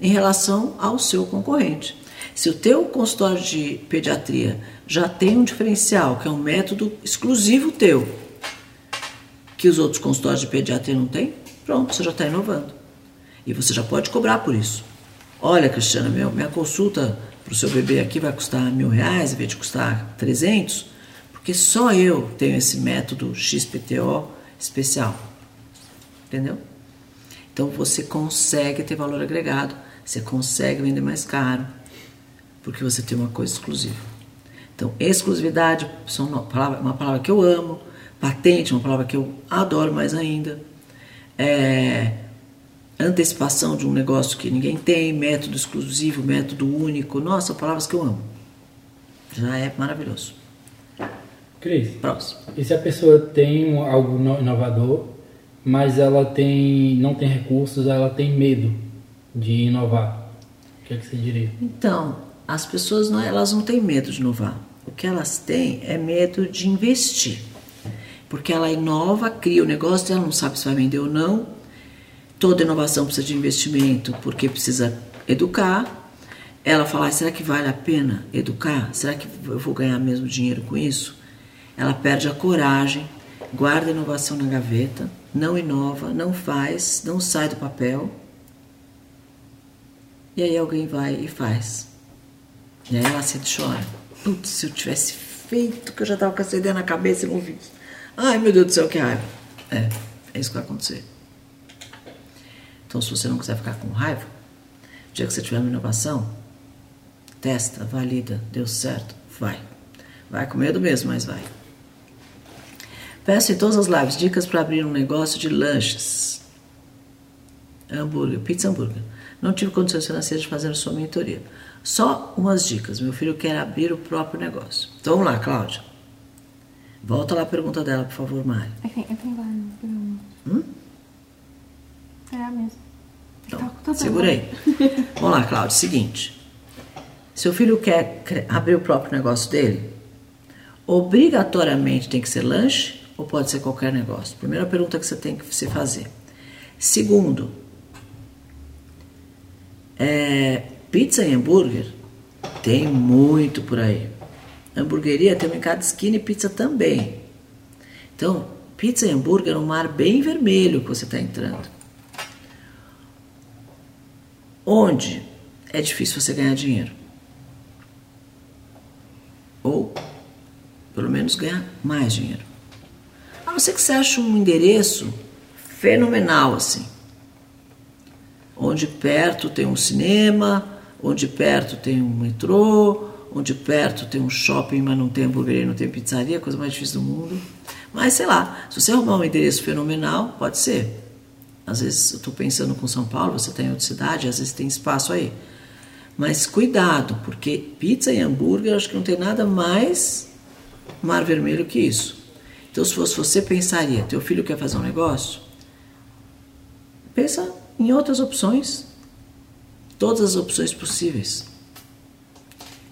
em relação ao seu concorrente. Se o teu consultório de pediatria já tem um diferencial, que é um método exclusivo teu, que os outros consultórios de pediatria não têm, pronto, você já está inovando. E você já pode cobrar por isso. Olha, Cristiana, meu, minha consulta para o seu bebê aqui vai custar mil reais, em vez de custar 300, porque só eu tenho esse método XPTO especial. Entendeu? Então você consegue ter valor agregado, você consegue vender mais caro, porque você tem uma coisa exclusiva. Então, exclusividade são uma palavra, uma palavra que eu amo, patente, uma palavra que eu adoro mais ainda. É, antecipação de um negócio que ninguém tem, método exclusivo, método único. Nossa, palavras que eu amo. Já é maravilhoso. Cris, Próximo. e se a pessoa tem algo inovador, mas ela tem, não tem recursos, ela tem medo de inovar? O que, é que você diria? Então, as pessoas não, elas não têm medo de inovar. O que elas têm é medo de investir. Porque ela inova, cria o negócio, ela não sabe se vai vender ou não. Toda inovação precisa de investimento, porque precisa educar. Ela fala, será que vale a pena educar? Será que eu vou ganhar mesmo dinheiro com isso? Ela perde a coragem, guarda a inovação na gaveta, não inova, não faz, não sai do papel. E aí alguém vai e faz. E aí ela se chora. Putz, se eu tivesse feito, que eu já estava com essa ideia na cabeça e não fiz. Ai, meu Deus do céu, que raiva. É, é isso que vai acontecer. Então, se você não quiser ficar com raiva, o dia que você tiver uma inovação, testa, valida, deu certo, vai. Vai com medo mesmo, mas vai. Peço em todas as lives dicas para abrir um negócio de lanches. Hambúrguer, pizza hambúrguer. Não tive condições financeiras de fazer a sua mentoria. Só umas dicas. Meu filho quer abrir o próprio negócio. Então vamos lá, Cláudia. Volta lá a pergunta dela, por favor, Mari. Eu tenho, no programa. Hum? É a mesma. Então, Tá- segura aí. Vamos lá, Cláudia. Seguinte. Seu filho quer abrir o próprio negócio dele? Obrigatoriamente tem que ser lanche ou pode ser qualquer negócio? Primeira pergunta que você tem que se fazer. Segundo, é, pizza e hambúrguer tem muito por aí. Hamburgueria tem um em cada esquina e pizza também. Então, pizza e hambúrguer é um mar bem vermelho que você está entrando. Onde é difícil você ganhar dinheiro. Ou, pelo menos, ganhar mais dinheiro. A não ser que você ache um endereço fenomenal assim. onde perto tem um cinema, onde perto tem um metrô, onde perto tem um shopping, mas não tem hamburgueria, não tem pizzaria, coisa mais difícil do mundo. Mas sei lá, se você arrumar um endereço fenomenal, pode ser. Às vezes eu estou pensando com São Paulo, você está em outra cidade, às vezes tem espaço aí. Mas cuidado, porque pizza e hambúrguer acho que não tem nada mais mar vermelho que isso. Então, se fosse você, pensaria: teu filho quer fazer um negócio? Pensa em outras opções, todas as opções possíveis.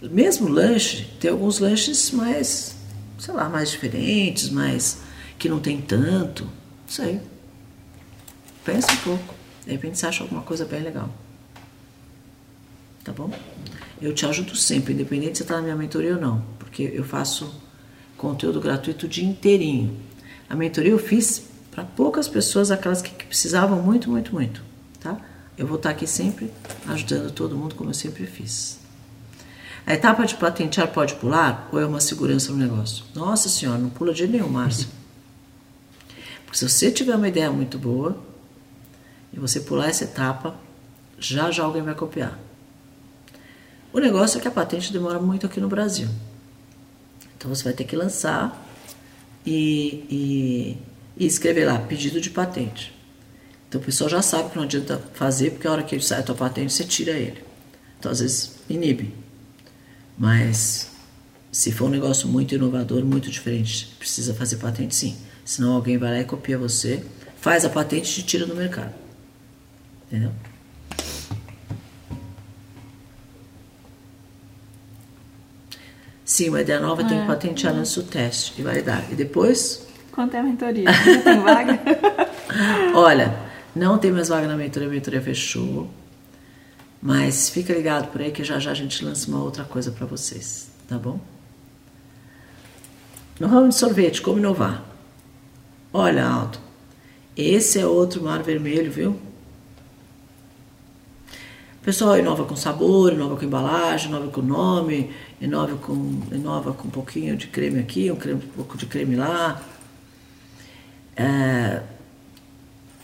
Mesmo lanche, tem alguns lanches mais, sei lá, mais diferentes, mais que não tem tanto. Não sei. Pensa um pouco. De repente você acha alguma coisa bem legal. Tá bom? Eu te ajudo sempre, independente se você está na minha mentoria ou não, porque eu faço conteúdo gratuito o dia inteirinho. A mentoria eu fiz para poucas pessoas, aquelas que, que precisavam muito, muito, muito, tá? Eu vou estar aqui sempre ajudando todo mundo, como eu sempre fiz. A etapa de patentear pode pular ou é uma segurança no negócio? Nossa senhora, não pula de nenhum, Márcio. Porque se você tiver uma ideia muito boa e você pular essa etapa, já já alguém vai copiar. O negócio é que a patente demora muito aqui no Brasil. Então você vai ter que lançar e, e, e escrever lá, pedido de patente. Então o pessoal já sabe que não adianta fazer, porque a hora que sai a tua patente, você tira ele. Então às vezes inibe. Mas se for um negócio muito inovador, muito diferente, precisa fazer patente sim. Senão alguém vai lá e copia você, faz a patente e te tira do mercado. Entendeu? Sim, uma ideia nova é. tem que patentear antes do teste e validar. E depois? Quanto é a mentoria? Já tem vaga? Olha, não tem mais vaga na mentoria, a mentoria fechou. Mas fica ligado por aí que já já a gente lança uma outra coisa para vocês, tá bom? No ramo de sorvete, como inovar? Olha, Aldo, esse é outro mar vermelho, viu? Pessoal inova com sabor, inova com embalagem, inova com nome, inova com, inova com um pouquinho de creme aqui, um, creme, um pouco de creme lá. É,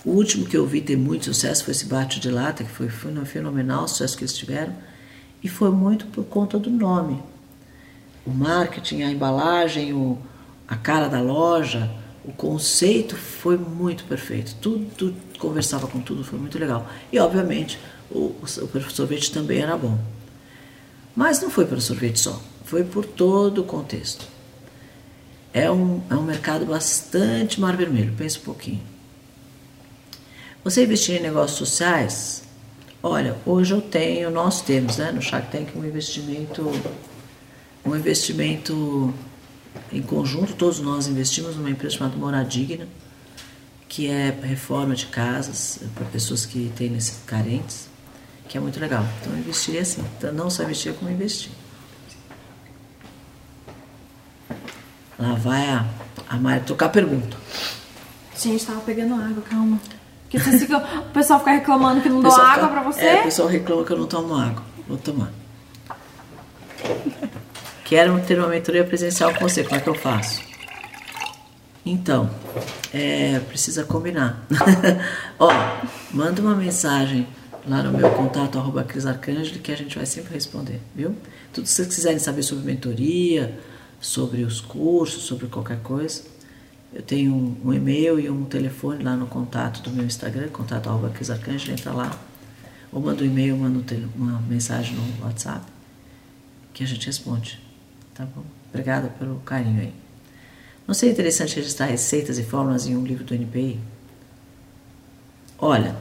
o último que eu vi ter muito sucesso foi esse bate de lata, que foi, foi fenomenal o sucesso que eles tiveram, e foi muito por conta do nome. O marketing, a embalagem, o, a cara da loja, o conceito foi muito perfeito. Tudo, tudo conversava com tudo, foi muito legal. E, obviamente, o, o sorvete também era bom. Mas não foi pelo sorvete só, foi por todo o contexto. É um, é um mercado bastante mar vermelho, pensa um pouquinho. Você investir em negócios sociais? Olha, hoje eu tenho, nós temos, né, no Shark Tank um investimento, um investimento em conjunto, todos nós investimos numa empresa chamada Moradigna, que é reforma de casas para pessoas que têm necessidades carentes que é muito legal. Então eu investiria assim, então, não só investir como investir. Lá vai a, a Mari trocar pergunta. Gente, tava pegando água, calma. Porque fica, o pessoal fica reclamando que não dou água fica, pra você. É, o pessoal reclama que eu não tomo água. Vou tomar. Quero ter uma mentoria presencial com você, como é que eu faço? Então, é, precisa combinar. Ó, manda uma mensagem lá no meu contato arroba Cris Arcângelo, que a gente vai sempre responder, viu? Tudo que vocês quiserem saber sobre mentoria, sobre os cursos, sobre qualquer coisa, eu tenho um, um e-mail e um telefone lá no contato do meu Instagram, contato arroba Cris Arcângelo, entra lá, ou manda um e-mail, manda uma mensagem no WhatsApp, que a gente responde, tá bom? Obrigada pelo carinho aí. Não seria interessante registrar receitas e fórmulas em um livro do NPI? Olha,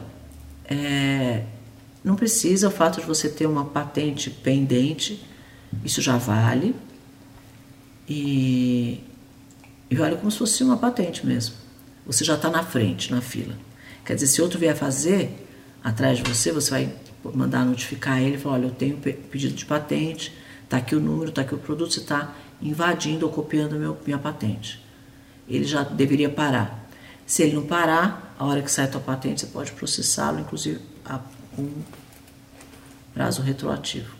é, não precisa o fato de você ter uma patente pendente, isso já vale. E, e vale como se fosse uma patente mesmo. Você já está na frente, na fila. Quer dizer, se outro vier fazer atrás de você, você vai mandar notificar ele e falar: olha, eu tenho pedido de patente, está aqui o número, está aqui o produto, você está invadindo ou copiando meu, minha patente. Ele já deveria parar. Se ele não parar, a hora que sai a tua patente, você pode processá-lo, inclusive a um prazo retroativo.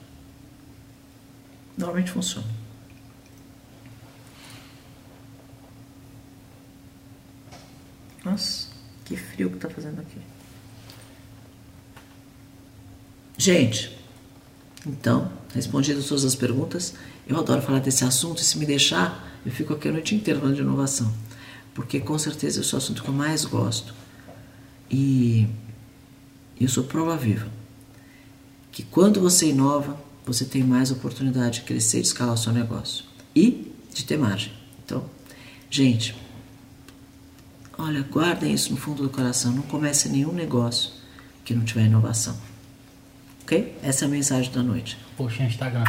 Normalmente funciona. Nossa, que frio que tá fazendo aqui. Gente, então, respondidas todas as perguntas, eu adoro falar desse assunto e se me deixar, eu fico aqui a noite inteira falando de inovação. Porque com certeza é o assunto que eu mais gosto. E eu sou prova viva que quando você inova, você tem mais oportunidade de crescer e de escalar o seu negócio. E de ter margem. Então, gente, olha, guardem isso no fundo do coração. Não comece nenhum negócio que não tiver inovação. Ok? Essa é a mensagem da noite. Post no Instagram.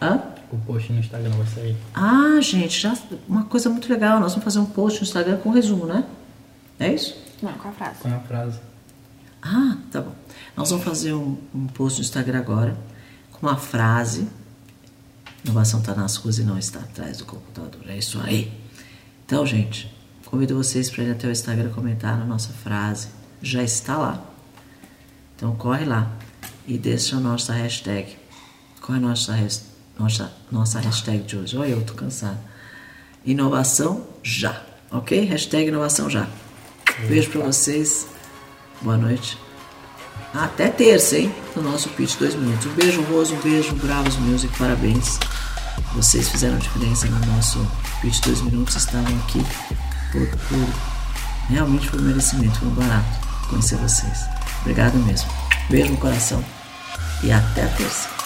Hã? O post no Instagram vai sair. Ah, gente, já uma coisa muito legal. Nós vamos fazer um post no Instagram com resumo, né? É isso? Não, com a frase. Com a frase. Ah, tá bom. Nós vamos fazer um, um post no Instagram agora com uma frase. Inovação está nas ruas e não está atrás do computador. É isso aí. Então, gente, convido vocês para ir até o Instagram comentar na nossa frase. Já está lá. Então corre lá e deixa a nossa hashtag. Qual é a nossa, nossa, nossa hashtag de hoje? Olha, eu tô cansada. Inovação já. Ok? Hashtag inovação já. Beijo para vocês. Boa noite. Até terça, hein? No nosso pitch 2 minutos. Um beijo, Rose, um beijo, Bravos Music, parabéns. Vocês fizeram diferença no nosso pitch 2 minutos. Estavam aqui por, por realmente por merecimento, foi barato conhecer vocês. Obrigado mesmo. Beijo no coração e até terça.